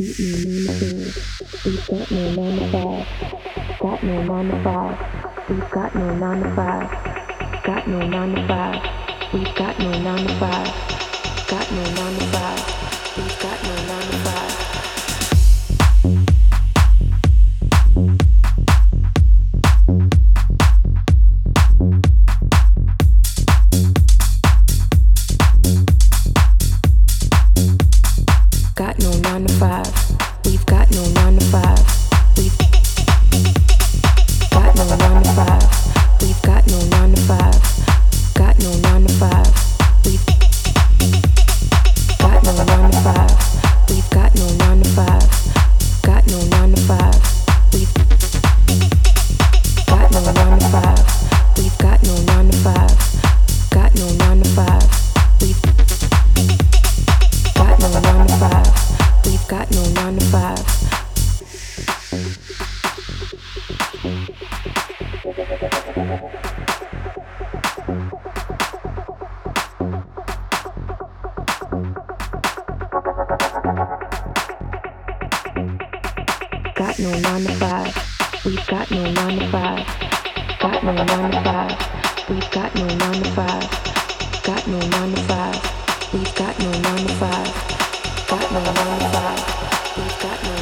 beat me nine to five. We've got no nine to five. Got no nine to five. We've got no nine to five. Got no nine to five. We've got no nine to five. Got no nine to five. We've got no nine to five. We've got no nine to five. Got no nine to five. We've got no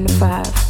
nine to five.